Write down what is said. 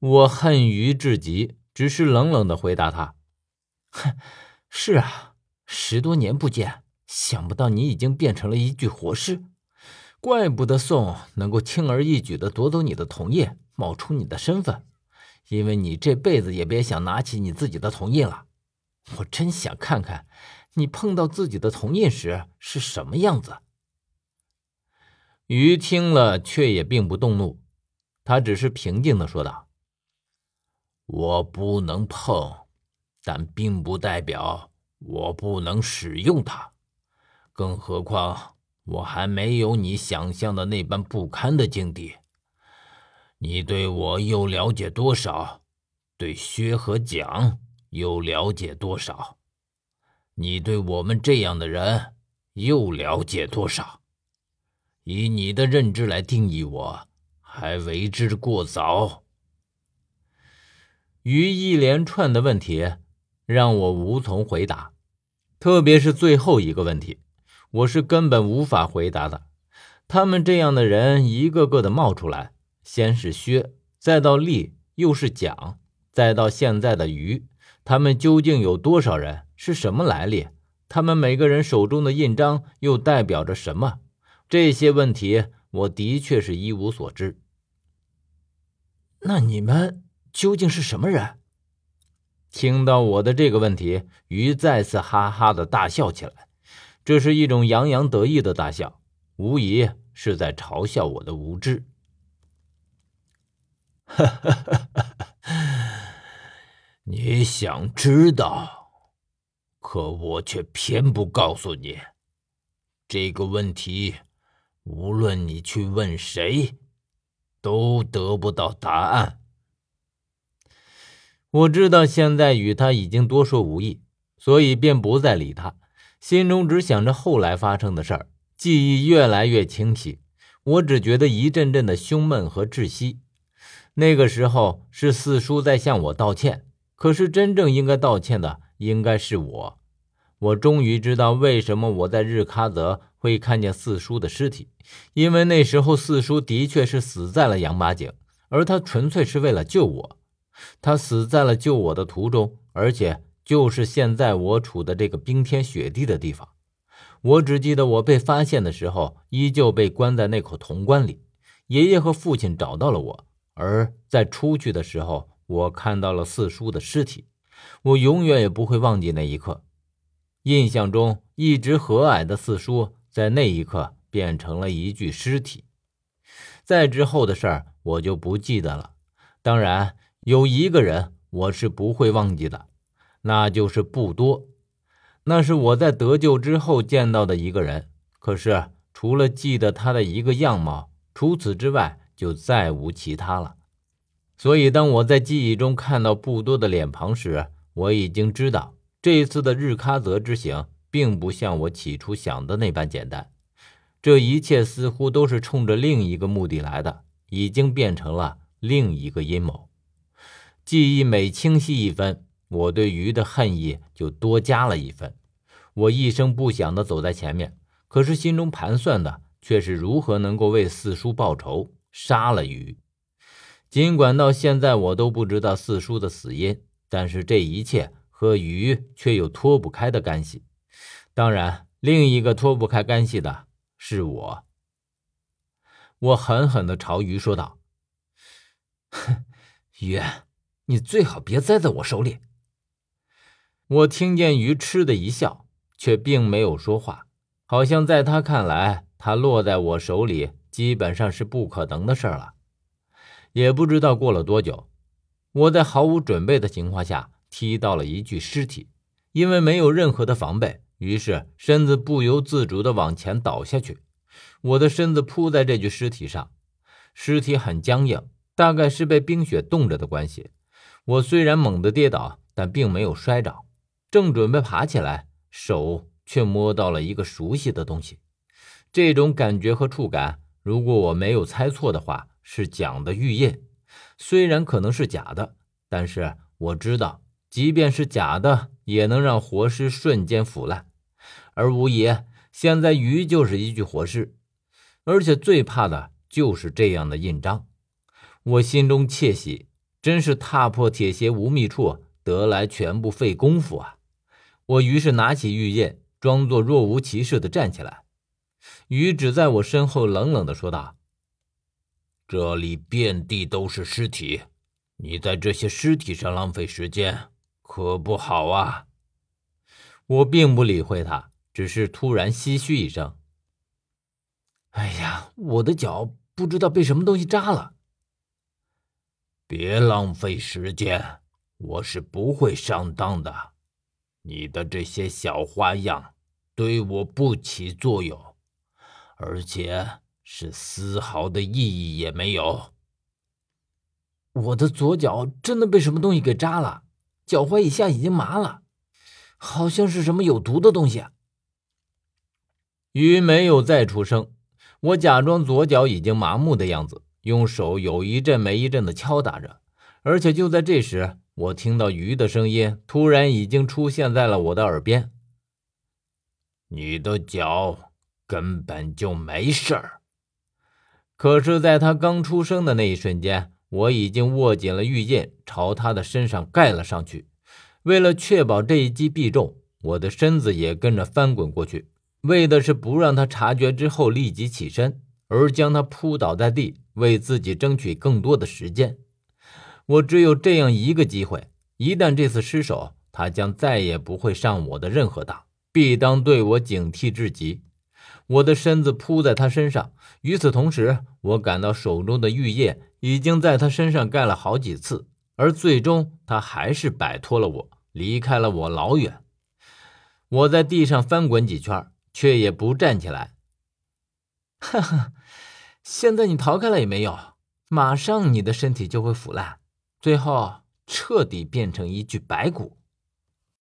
我恨于至极，只是冷冷的回答他：“哼，是啊，十多年不见，想不到你已经变成了一具活尸，怪不得宋能够轻而易举的夺走你的铜印，冒充你的身份，因为你这辈子也别想拿起你自己的铜印了。我真想看看，你碰到自己的铜印时是什么样子。”于听了，却也并不动怒，他只是平静的说道。我不能碰，但并不代表我不能使用它。更何况，我还没有你想象的那般不堪的境地。你对我又了解多少？对薛和蒋又了解多少？你对我们这样的人又了解多少？以你的认知来定义我，还为之过早。于一连串的问题让我无从回答，特别是最后一个问题，我是根本无法回答的。他们这样的人一个个的冒出来，先是薛，再到厉，又是蒋，再到现在的于，他们究竟有多少人？是什么来历？他们每个人手中的印章又代表着什么？这些问题，我的确是一无所知。那你们？究竟是什么人？听到我的这个问题，鱼再次哈哈的大笑起来。这是一种洋洋得意的大笑，无疑是在嘲笑我的无知。你想知道，可我却偏不告诉你。这个问题，无论你去问谁，都得不到答案。我知道现在与他已经多说无益，所以便不再理他，心中只想着后来发生的事儿，记忆越来越清晰。我只觉得一阵阵的胸闷和窒息。那个时候是四叔在向我道歉，可是真正应该道歉的应该是我。我终于知道为什么我在日喀则会看见四叔的尸体，因为那时候四叔的确是死在了羊八井，而他纯粹是为了救我。他死在了救我的途中，而且就是现在我处的这个冰天雪地的地方。我只记得我被发现的时候，依旧被关在那口铜棺里。爷爷和父亲找到了我，而在出去的时候，我看到了四叔的尸体。我永远也不会忘记那一刻。印象中一直和蔼的四叔，在那一刻变成了一具尸体。再之后的事儿，我就不记得了。当然。有一个人我是不会忘记的，那就是不多。那是我在得救之后见到的一个人，可是除了记得他的一个样貌，除此之外就再无其他了。所以，当我在记忆中看到不多的脸庞时，我已经知道这一次的日喀则之行并不像我起初想的那般简单。这一切似乎都是冲着另一个目的来的，已经变成了另一个阴谋。记忆每清晰一分，我对鱼的恨意就多加了一分。我一声不响地走在前面，可是心中盘算的却是如何能够为四叔报仇，杀了鱼。尽管到现在我都不知道四叔的死因，但是这一切和鱼却有脱不开的干系。当然，另一个脱不开干系的是我。我狠狠地朝鱼说道：“哼，鱼。”你最好别栽在我手里。我听见鱼嗤的一笑，却并没有说话，好像在他看来，他落在我手里基本上是不可能的事了。也不知道过了多久，我在毫无准备的情况下踢到了一具尸体，因为没有任何的防备，于是身子不由自主的往前倒下去。我的身子扑在这具尸体上，尸体很僵硬，大概是被冰雪冻着的关系。我虽然猛地跌倒，但并没有摔着，正准备爬起来，手却摸到了一个熟悉的东西。这种感觉和触感，如果我没有猜错的话，是蒋的玉印。虽然可能是假的，但是我知道，即便是假的，也能让活尸瞬间腐烂。而无疑，现在鱼就是一具活尸，而且最怕的就是这样的印章。我心中窃喜。真是踏破铁鞋无觅处，得来全不费工夫啊！我于是拿起玉剑，装作若无其事的站起来。于只在我身后冷冷的说道：“这里遍地都是尸体，你在这些尸体上浪费时间，可不好啊！”我并不理会他，只是突然唏嘘一声：“哎呀，我的脚不知道被什么东西扎了。”别浪费时间，我是不会上当的。你的这些小花样对我不起作用，而且是丝毫的意义也没有。我的左脚真的被什么东西给扎了，脚踝以下已经麻了，好像是什么有毒的东西。鱼没有再出声，我假装左脚已经麻木的样子。用手有一阵没一阵的敲打着，而且就在这时，我听到鱼的声音突然已经出现在了我的耳边：“你的脚根本就没事儿。”可是，在他刚出声的那一瞬间，我已经握紧了玉剑，朝他的身上盖了上去。为了确保这一击必中，我的身子也跟着翻滚过去，为的是不让他察觉之后立即起身，而将他扑倒在地。为自己争取更多的时间，我只有这样一个机会。一旦这次失手，他将再也不会上我的任何当，必当对我警惕至极。我的身子扑在他身上，与此同时，我感到手中的玉叶已经在他身上盖了好几次，而最终他还是摆脱了我，离开了我老远。我在地上翻滚几圈，却也不站起来。哈哈。现在你逃开了也没有，马上你的身体就会腐烂，最后彻底变成一具白骨。